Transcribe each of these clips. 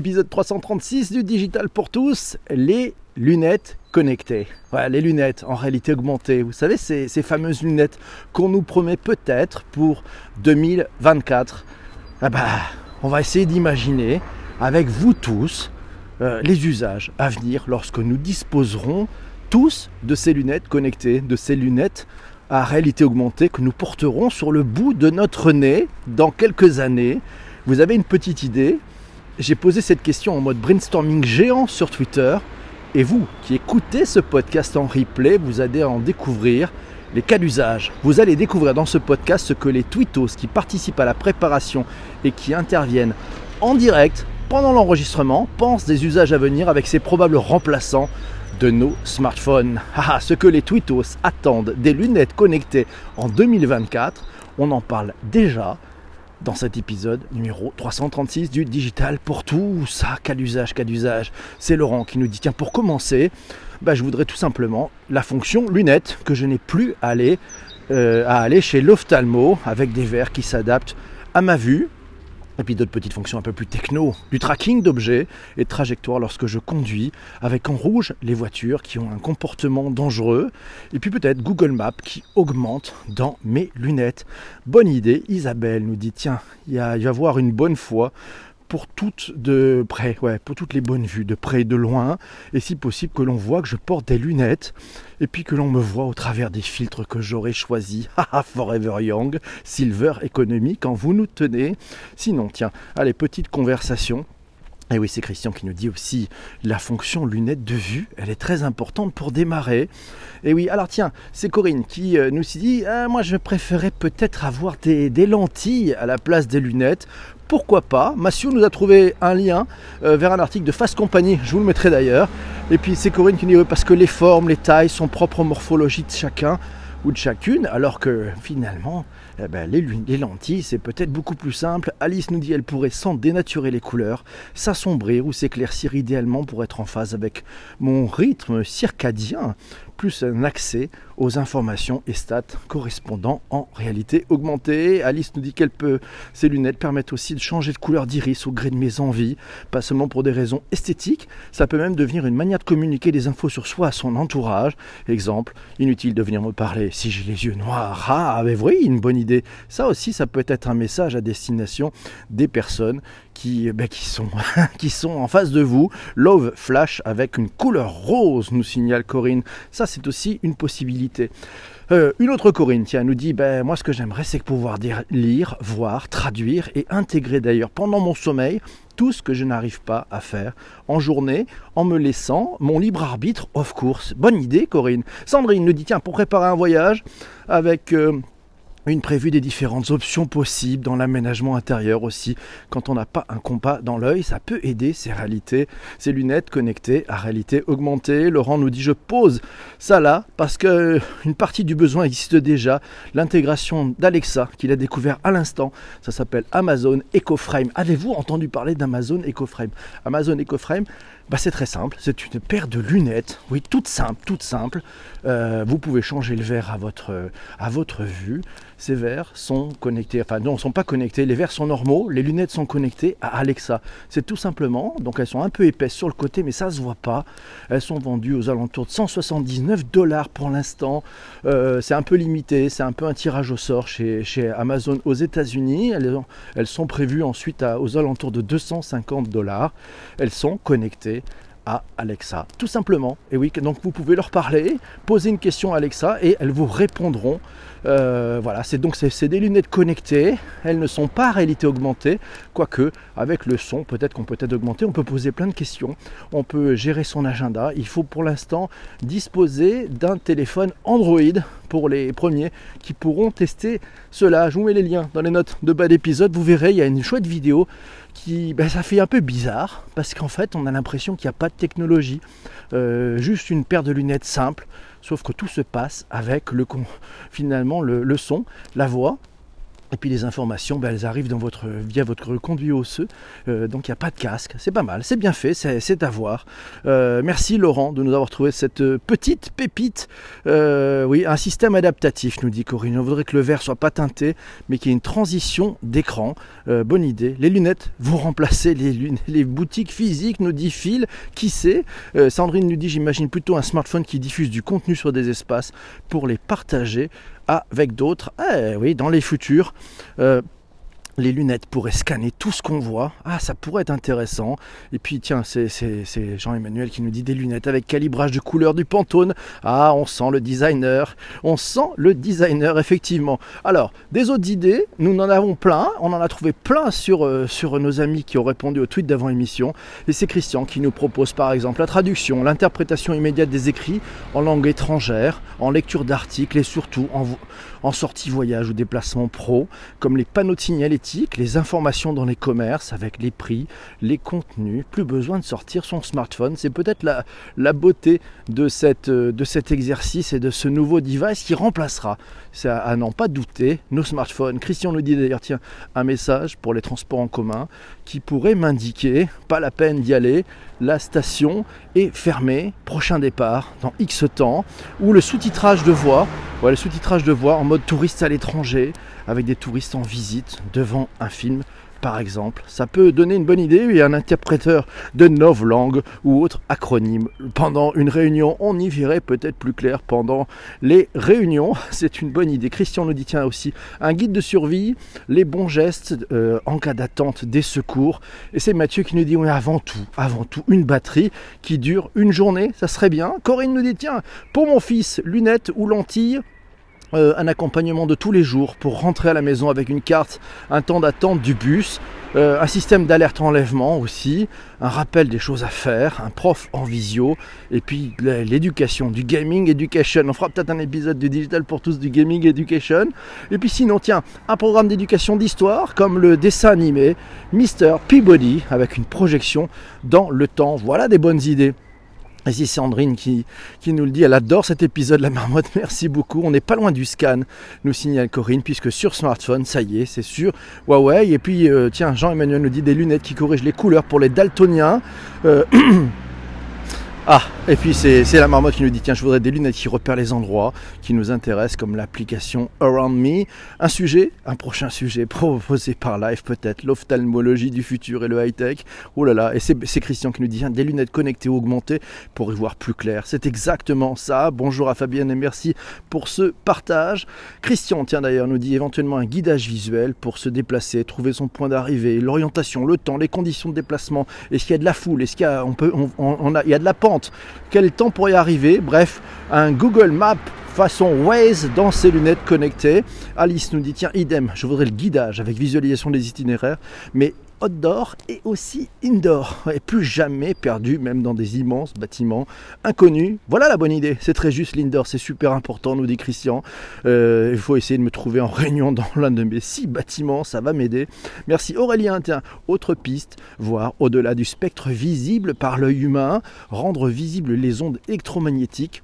Épisode 336 du Digital pour tous, les lunettes connectées. Voilà, les lunettes en réalité augmentée. Vous savez, ces, fameuses lunettes qu'on nous promet peut-être pour 2024. Ah bah, on va essayer d'imaginer avec vous tous euh, les usages à venir lorsque nous disposerons tous de ces lunettes connectées, de ces lunettes à réalité augmentée que nous porterons sur le bout de notre nez dans quelques années. Vous avez une petite idée J'ai posé cette question en mode brainstorming géant sur Twitter. Et vous qui écoutez ce podcast en replay, vous allez en découvrir les cas d'usage. Vous allez découvrir dans ce podcast ce que les tweetos qui participent à la préparation et qui interviennent en direct pendant l'enregistrement pensent des usages à venir avec ces probables remplaçants de nos smartphones. Ah, ce que les tweetos attendent des lunettes connectées en 2024, on en parle déjà dans cet épisode numéro 336 du Digital pour tout ça. Cas d'usage, cas d'usage. C'est Laurent qui nous dit tiens, pour commencer, bah, je voudrais tout simplement la fonction lunettes que je n'ai plus à aller, euh, à aller chez l'ophtalmo avec des verres qui s'adaptent à ma vue, et puis d'autres petites fonctions un peu plus techno, du tracking d'objets et de trajectoires lorsque je conduis, avec en rouge les voitures qui ont un comportement dangereux, et puis peut-être Google Maps qui augmente dans mes lunettes. Bonne idée, Isabelle nous dit, tiens, il, va y avoir une bonne fois pour toutes de près, ouais, pour toutes les bonnes vues, de près et de loin, et si possible que l'on voit que je porte des lunettes, et puis que l'on me voit au travers des filtres que j'aurais choisis. Forever Young, Silver Economy, quand vous nous tenez. Sinon, tiens, allez, petite conversation. Et oui, c'est Christian qui nous dit aussi la fonction lunettes de vue, elle est très importante pour démarrer. Et oui, alors tiens, c'est Corinne qui euh, nous dit ah, Moi, je préférais peut-être avoir des, lentilles à la place des lunettes pourquoi pas? Massio nous a trouvé un lien euh, vers un article de Fast Company, je vous le mettrai d'ailleurs. Et puis c'est Corinne qui dit parce que les formes, les tailles sont propres aux morphologies de chacun ou de chacune, alors que finalement, eh ben, les, les, lentilles, c'est peut-être beaucoup plus simple. Alice nous dit elle pourrait sans dénaturer les couleurs, s'assombrir ou s'éclaircir idéalement pour être en phase avec mon rythme circadien plus un accès aux informations et stats correspondant en réalité augmentée. Alice nous dit qu'elle peut, ces lunettes permettent aussi de changer de couleur d'iris au gré de mes envies, pas seulement pour des raisons esthétiques, ça peut même devenir une manière de communiquer des infos sur soi à son entourage. Exemple, inutile de venir me parler si j'ai les yeux noirs. Ah, mais oui, une bonne idée. Ça aussi, ça peut être un message à destination des personnes qui, ben, qui, sont, qui sont en face de vous. Love Flash avec une couleur rose, nous signale Corinne. Ça, c'est aussi une possibilité. Euh, une autre Corinne, tiens, nous dit, ben, moi ce que j'aimerais c'est pouvoir lire, voir, traduire et intégrer d'ailleurs pendant mon sommeil tout ce que je n'arrive pas à faire en journée en me laissant mon libre arbitre off course. Bonne idée Corinne. Sandrine nous dit, tiens, pour préparer un voyage avec... Euh, une prévue des différentes options possibles dans l'aménagement intérieur aussi. Quand on n'a pas un compas dans l'œil, ça peut aider ces réalités, ces lunettes connectées à réalité augmentée. Laurent nous dit je pose ça là parce que une partie du besoin existe déjà. L'intégration d'Alexa qu'il a découvert à l'instant, ça s'appelle Amazon EcoFrame. Avez-vous entendu parler d'Amazon EcoFrame? Amazon EcoFrame, bah, c'est très simple, c'est une paire de lunettes, oui, toute simple, toute simple. Euh, vous pouvez changer le verre à votre, à votre vue. Ces verres sont connectés, enfin non, ne sont pas connectés, les verres sont normaux, les lunettes sont connectées à Alexa. C'est tout simplement, donc elles sont un peu épaisses sur le côté, mais ça ne se voit pas. Elles sont vendues aux alentours de 179 dollars pour l'instant. Euh, c'est un peu limité, c'est un peu un tirage au sort chez, chez Amazon aux États-Unis. Elles, sont prévues ensuite aux alentours de 250 dollars. Elles sont connectées Alexa, tout simplement. Et oui, donc vous pouvez leur parler, poser une question à Alexa et elles vous répondront. Euh, voilà, c'est donc c'est des lunettes connectées. Elles ne sont pas réalité augmentée, quoique avec le son, peut-être qu'on peut être augmenté. On peut poser plein de questions. On peut gérer son agenda. Il faut pour l'instant disposer d'un téléphone Android pour les premiers qui pourront tester cela. Je vous mets les liens dans les notes de bas d'épisode. Vous verrez, il y a une chouette vidéo qui, ben, ça fait un peu bizarre parce qu'en fait, on a l'impression qu'il n'y a pas de technologie, euh, juste une paire de lunettes simple, sauf que tout se passe avec le finalement le, son, la voix Et puis les informations, ben, elles arrivent dans votre, via votre conduit osseux. Euh, donc il n'y a pas de casque. C'est pas mal, c'est bien fait, c'est à voir. Euh, merci Laurent de nous avoir trouvé cette petite pépite. Euh, oui, un système adaptatif, nous dit Corinne. On voudrait que le verre soit pas teinté, mais qu'il y ait une transition d'écran. bonne idée. Les lunettes vont remplacer les, les boutiques physiques, nous dit Phil. Qui sait? Sandrine nous dit, j'imagine plutôt un smartphone qui diffuse du contenu sur des espaces pour les partager avec d'autres. Eh dans les futurs. Euh, les lunettes pourraient scanner tout ce qu'on voit. Ah, ça pourrait être intéressant. Et puis, tiens, c'est Jean-Emmanuel qui nous dit des lunettes avec calibrage de couleur du Pantone. Ah, on sent le designer. On sent le designer, effectivement. Alors, des autres idées, nous en avons plein. On en a trouvé plein sur, euh, nos amis qui ont répondu au tweet d'avant émission. Et c'est Christian qui nous propose, par exemple, la traduction, l'interprétation immédiate des écrits en langue étrangère, en lecture d'articles et surtout en, sortie voyage ou déplacement pro, comme les panneaux de les informations dans les commerces avec les prix, les contenus. Plus besoin de sortir son smartphone. C'est peut-être la, beauté de, cette, de cet exercice et de ce nouveau device qui remplacera, à, n'en pas douter, nos smartphones. Christian nous dit d'ailleurs, tiens, un message pour les transports en commun qui pourrait m'indiquer, pas la peine d'y aller, la station est fermée, prochain départ, dans X temps, ou le sous-titrage de voix, le sous-titrage de voix en mode touriste à l'étranger, avec des touristes en visite devant un film par exemple. Ça peut donner une bonne idée, a un interpréteur de langues ou autre acronyme. Pendant une réunion, on y verrait peut-être plus clair pendant les réunions. C'est une bonne idée. Christian nous dit tiens aussi un guide de survie, les bons gestes euh, en cas d'attente des secours. Et c'est Mathieu qui nous dit oui, avant tout, avant tout, une batterie qui dure une journée, ça serait bien. Corinne nous dit tiens, pour mon fils, lunettes ou lentilles, euh, un accompagnement de tous les jours pour rentrer à la maison avec une carte, un temps d'attente du bus, euh, un système d'alerte enlèvement aussi, un rappel des choses à faire, un prof en visio, et puis l'éducation, du gaming education. On fera peut-être un épisode du digital pour tous du gaming education. Et puis sinon, tiens, un programme d'éducation d'histoire comme le dessin animé Mr. Peabody avec une projection dans le temps. Voilà des bonnes idées. Et c'est Sandrine qui, nous le dit, elle adore cet épisode, la marmotte, merci beaucoup. On n'est pas loin du scan, nous signale Corinne, puisque sur smartphone, ça y est, c'est sûr. Huawei, et puis euh, tiens, Jean-Emmanuel nous dit des lunettes qui corrigent les couleurs pour les daltoniens. Euh, Ah, et puis c'est la marmotte qui nous dit tiens, je voudrais des lunettes qui repèrent les endroits qui nous intéressent, comme l'application Around Me. Un sujet, un prochain sujet proposé par Live peut-être, l'ophtalmologie du futur et le high-tech. Oh là là, et c'est Christian qui nous dit des lunettes connectées ou augmentées pour y voir plus clair. C'est exactement ça. Bonjour à Fabienne et merci pour ce partage. Christian, tiens d'ailleurs, nous dit éventuellement un guidage visuel pour se déplacer, trouver son point d'arrivée, l'orientation, le temps, les conditions de déplacement. Est-ce qu'il y a de la foule? Est-ce qu'il y a, on peut, on, a de la pente quel temps pour y arriver? Bref, un Google Map façon Waze dans ses lunettes connectées. Alice nous dit tiens, idem, je voudrais le guidage avec visualisation des itinéraires, mais outdoor et aussi indoor. Et plus jamais perdu, même dans des immenses bâtiments inconnus. Voilà la bonne idée. C'est très juste l'indoor, c'est super important, nous dit Christian. Euh, il faut essayer de me trouver en réunion dans l'un de mes six bâtiments, ça va m'aider. Merci Aurélien. Tiens, autre piste, voir au-delà du spectre visible par l'œil humain, rendre visibles les ondes électromagnétiques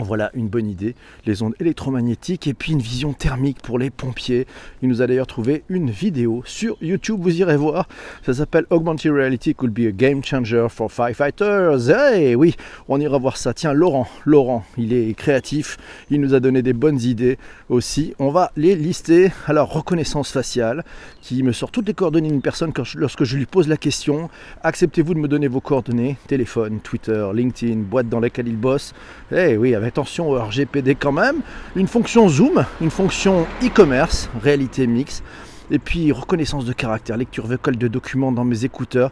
voilà une bonne idée, les ondes électromagnétiques et puis une vision thermique pour les pompiers. Il nous a d'ailleurs trouvé une vidéo sur YouTube, vous irez voir. Ça s'appelle Augmented Reality could be a game changer for firefighters. Eh oui, on ira voir ça. Tiens, Laurent, Laurent, il est créatif, il nous a donné des bonnes idées aussi. On va les lister. Alors, reconnaissance faciale, qui me sort toutes les coordonnées d'une personne lorsque je lui pose la question. Acceptez-vous de me donner vos coordonnées? Téléphone, Twitter, LinkedIn, boîte dans laquelle il bosse? Eh oui, avec attention au RGPD quand même, une fonction Zoom, une fonction e-commerce, réalité mixte, et puis reconnaissance de caractère, lecture vocale de documents dans mes écouteurs.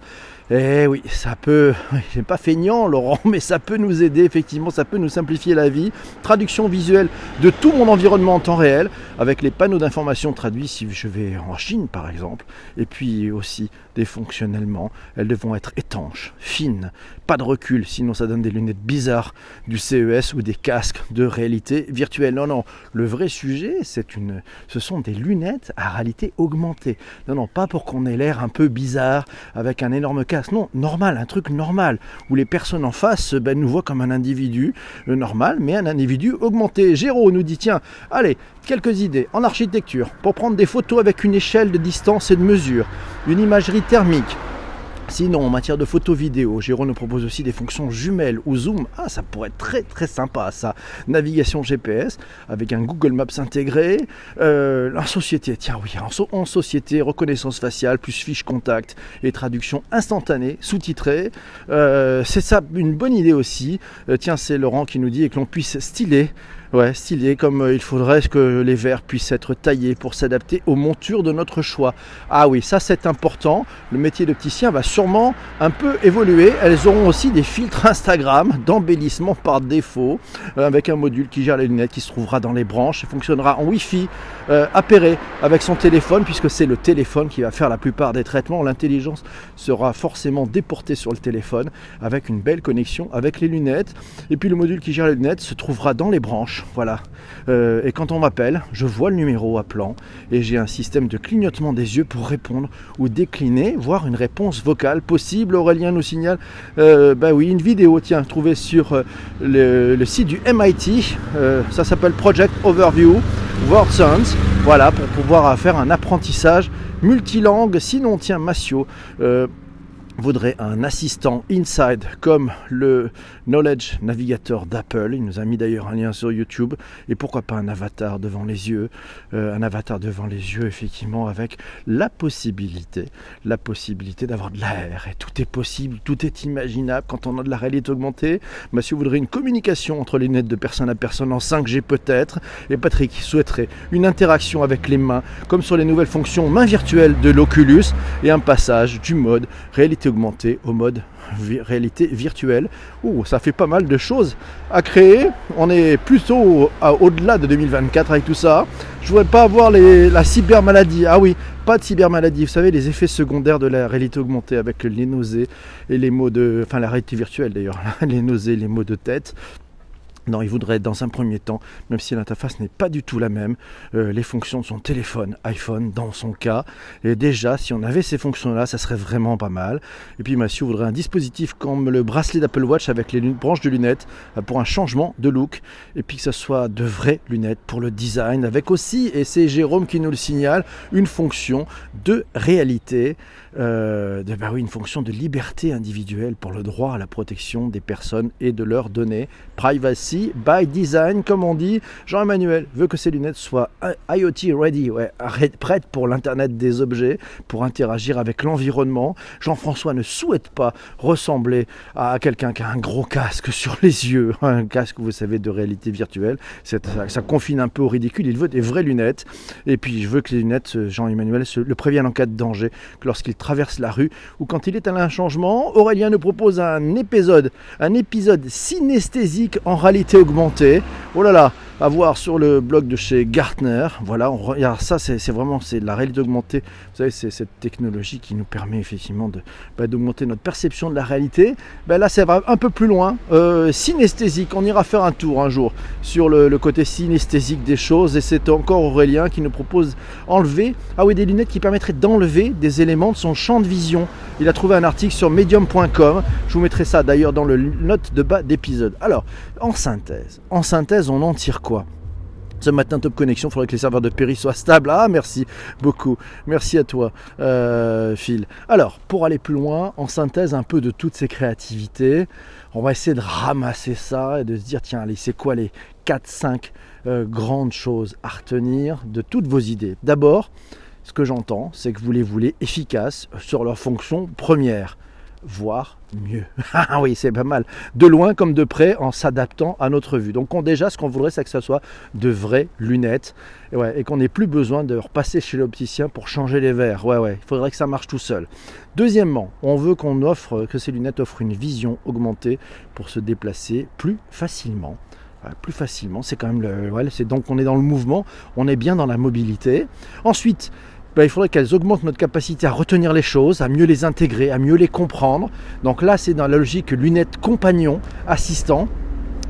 Eh oui, ça peut, j'ai pas feignant Laurent, mais ça peut nous aider effectivement, ça peut nous simplifier la vie. Traduction visuelle de tout mon environnement en temps réel, avec les panneaux d'information traduits si je vais en Chine par exemple. Et puis aussi des fonctionnellement, elles devront être étanches, fines, pas de recul, sinon ça donne des lunettes bizarres du CES ou des casques de réalité virtuelle. Non, non, le vrai sujet, c'est une, ce sont des lunettes à réalité augmentée. Non, non, pas pour qu'on ait l'air un peu bizarre avec un énorme casque. Non, normal, un truc normal, où les personnes en face ben, nous voient comme un individu euh, normal, mais un individu augmenté. Géraud nous dit, tiens, allez, quelques idées en architecture pour prendre des photos avec une échelle de distance et de mesure, une imagerie thermique, Sinon, en matière de photo vidéo, Jérôme nous propose aussi des fonctions jumelles ou zoom. Ah, ça pourrait être très très sympa ça. Navigation GPS avec un Google Maps intégré. Euh, en société, tiens oui, en, société, reconnaissance faciale, plus fiche contact et traduction instantanée, sous-titrée. Euh, c'est ça une bonne idée aussi. Euh, tiens, c'est Laurent qui nous dit que l'on puisse styler Ouais, stylé, comme euh, il faudrait que les verres puissent être taillés pour s'adapter aux montures de notre choix. Ah oui, ça c'est important. Le métier d'opticien va sûrement un peu évoluer. Elles auront aussi des filtres Instagram d'embellissement par défaut, euh, avec un module qui gère les lunettes qui se trouvera dans les branches et fonctionnera en Wi-Fi euh, appairé avec son téléphone, puisque c'est le téléphone qui va faire la plupart des traitements. L'intelligence sera forcément déportée sur le téléphone avec une belle connexion avec les lunettes. Et puis le module qui gère les lunettes se trouvera dans les branches voilà. Euh, et quand on m'appelle, je vois le numéro appelant et j'ai un système de clignotement des yeux pour répondre ou décliner, voire une réponse vocale possible. Aurélien nous signale, euh, bah oui, une vidéo, tiens, trouvée sur euh, le, site du MIT. ça s'appelle Project Overview Word Sounds. Voilà, pour pouvoir faire un apprentissage multilangue. Sinon, tiens, Massio voudrait un assistant inside comme le Knowledge Navigator d'Apple. Il nous a mis d'ailleurs un lien sur YouTube. Et pourquoi pas un avatar devant les yeux euh, Un avatar devant les yeux, effectivement, avec la possibilité, la possibilité d'avoir de l'air. Et tout est possible, tout est imaginable quand on a de la réalité augmentée. Mathieu voudrait une communication entre les lunettes de personne à personne en 5G peut-être. Et Patrick souhaiterait une interaction avec les mains, comme sur les nouvelles fonctions main virtuelle de l'Oculus, et un passage du mode réalité augmenté au mode réalité virtuelle. Ouh, ça fait pas mal de choses à créer. On est plutôt au-delà de 2024 avec tout ça. Je voudrais pas avoir les, la cybermaladie. Ah oui, pas de cybermaladie. Vous savez, les effets secondaires de la réalité augmentée avec les nausées et les maux de. Enfin, la réalité virtuelle d'ailleurs. Les nausées, les maux de tête. Non, il voudrait dans un premier temps, même si l'interface n'est pas du tout la même, euh, les fonctions de son téléphone, iPhone dans son cas. Et déjà, si on avait ces fonctions-là, ça serait vraiment pas mal. Et puis Mathieu voudrait un dispositif comme le bracelet d'Apple Watch avec les branches de lunettes euh, pour un changement de look. Et puis que ce soit de vraies lunettes pour le design, avec aussi, et c'est Jérôme qui nous le signale, une fonction de réalité. Euh, bah une fonction de liberté individuelle pour le droit à la protection des personnes et de leurs données. Privacy by design, comme on dit. Jean-Emmanuel veut que ces lunettes soient IoT ready, prêtes pour l'Internet des objets, pour interagir avec l'environnement. Jean-François ne souhaite pas ressembler à quelqu'un qui a un gros casque sur les yeux, un casque, vous savez, de réalité virtuelle. Ça, confine un peu au ridicule. Il veut des vraies lunettes. Et puis, je veux que les lunettes, Jean-Emmanuel, le préviennent en cas de danger, lorsqu'il traverse la rue ou quand il est à un changement, Aurélien nous propose un épisode, un épisode synesthésique en réalité augmentée. Oh là là, à voir sur le blog de chez Gartner. Voilà, on regarde ça, c'est vraiment c'est la réalité augmentée. Vous savez, c'est cette technologie qui nous permet effectivement de bah, d'augmenter notre perception de la réalité. Ben là, ça va un peu plus loin. Euh, synesthésique, on ira faire un tour un jour sur le, côté synesthésique des choses. Et c'est encore Aurélien qui nous propose enlever, ah oui, des lunettes qui permettraient d'enlever des éléments de son champ de vision. Il a trouvé un article sur medium.com. Je vous mettrai ça d'ailleurs dans le note de bas d'épisode. Alors, en en synthèse, on en tire quoi? Ce matin, Top Connexion, il faudrait que les serveurs de Péry soient stables. Ah, merci beaucoup. Merci à toi, euh, Phil. Alors, pour aller plus loin, en synthèse un peu de toutes ces créativités, on va essayer de ramasser ça et de se dire, tiens, allez, c'est quoi les 4-5 euh, grandes choses à retenir de toutes vos idées? D'abord, ce que j'entends, c'est que vous les voulez efficaces sur leur fonction première voir mieux. Ah oui, c'est pas mal. De loin comme de près en s'adaptant à notre vue. Donc déjà, ce qu'on voudrait, c'est que ce soit de vraies lunettes et, qu'on n'ait plus besoin de repasser chez l'opticien pour changer les verres. Ouais, ouais, il faudrait que ça marche tout seul. Deuxièmement, on veut qu'on offre, que ces lunettes offrent une vision augmentée pour se déplacer plus facilement plus facilement. C'est quand même le, c'est donc on est dans le mouvement, on est bien dans la mobilité. Ensuite, ben, il faudrait qu'elles augmentent notre capacité à retenir les choses, à mieux les intégrer, à mieux les comprendre. Donc là, c'est dans la logique lunettes compagnon, assistant,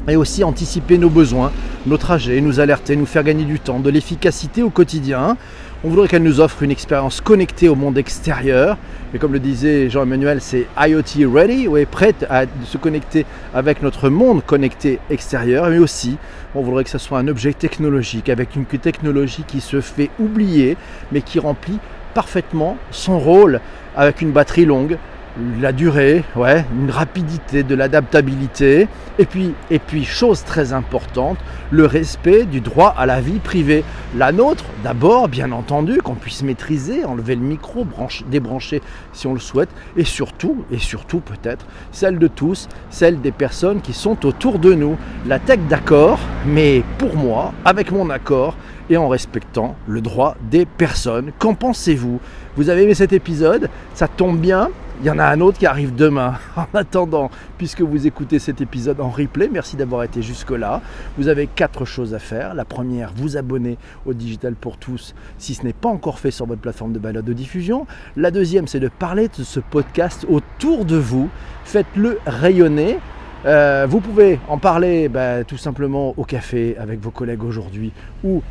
et aussi anticiper nos besoins, nos trajets, nous alerter, nous faire gagner du temps, de l'efficacité au quotidien. On voudrait qu'elle nous offre une expérience connectée au monde extérieur. Et comme le disait Jean-Emmanuel, c'est IoT ready, ou est prête à se connecter avec notre monde connecté extérieur. Mais aussi, on voudrait que ce soit un objet technologique, avec une technologie qui se fait oublier, mais qui remplit parfaitement son rôle avec une batterie longue, la durée, ouais, une rapidité, de l'adaptabilité, et puis, et puis, chose très importante, le respect du droit à la vie privée. La nôtre, d'abord, bien entendu, qu'on puisse maîtriser, enlever le micro, brancher, débrancher si on le souhaite, et surtout, et surtout peut-être, celle de tous, celle des personnes qui sont autour de nous. La tech d'accord, mais pour moi, avec mon accord, et en respectant le droit des personnes. Qu'en pensez-vous? Vous avez aimé cet épisode? Ça tombe bien, il y en a un autre qui arrive demain. En attendant, puisque vous écoutez cet épisode en replay, merci d'avoir été jusque-là. Vous avez quatre choses à faire. La première, vous abonner au Digital pour tous si ce n'est pas encore fait sur votre plateforme de balade de diffusion. La deuxième, c'est de parler de ce podcast autour de vous. Faites-le rayonner. Euh, vous pouvez en parler bah, tout simplement au café avec vos collègues aujourd'hui ou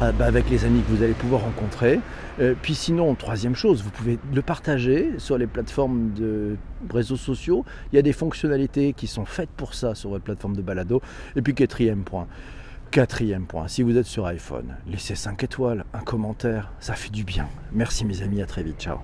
avec les amis que vous allez pouvoir rencontrer. Euh, puis sinon, troisième chose, vous pouvez le partager sur les plateformes de réseaux sociaux. Il y a des fonctionnalités qui sont faites pour ça sur votre plateforme de balado. Et puis quatrième point. Quatrième point, si vous êtes sur iPhone, laissez 5 étoiles, un commentaire, ça fait du bien. Merci mes amis, à très vite, ciao.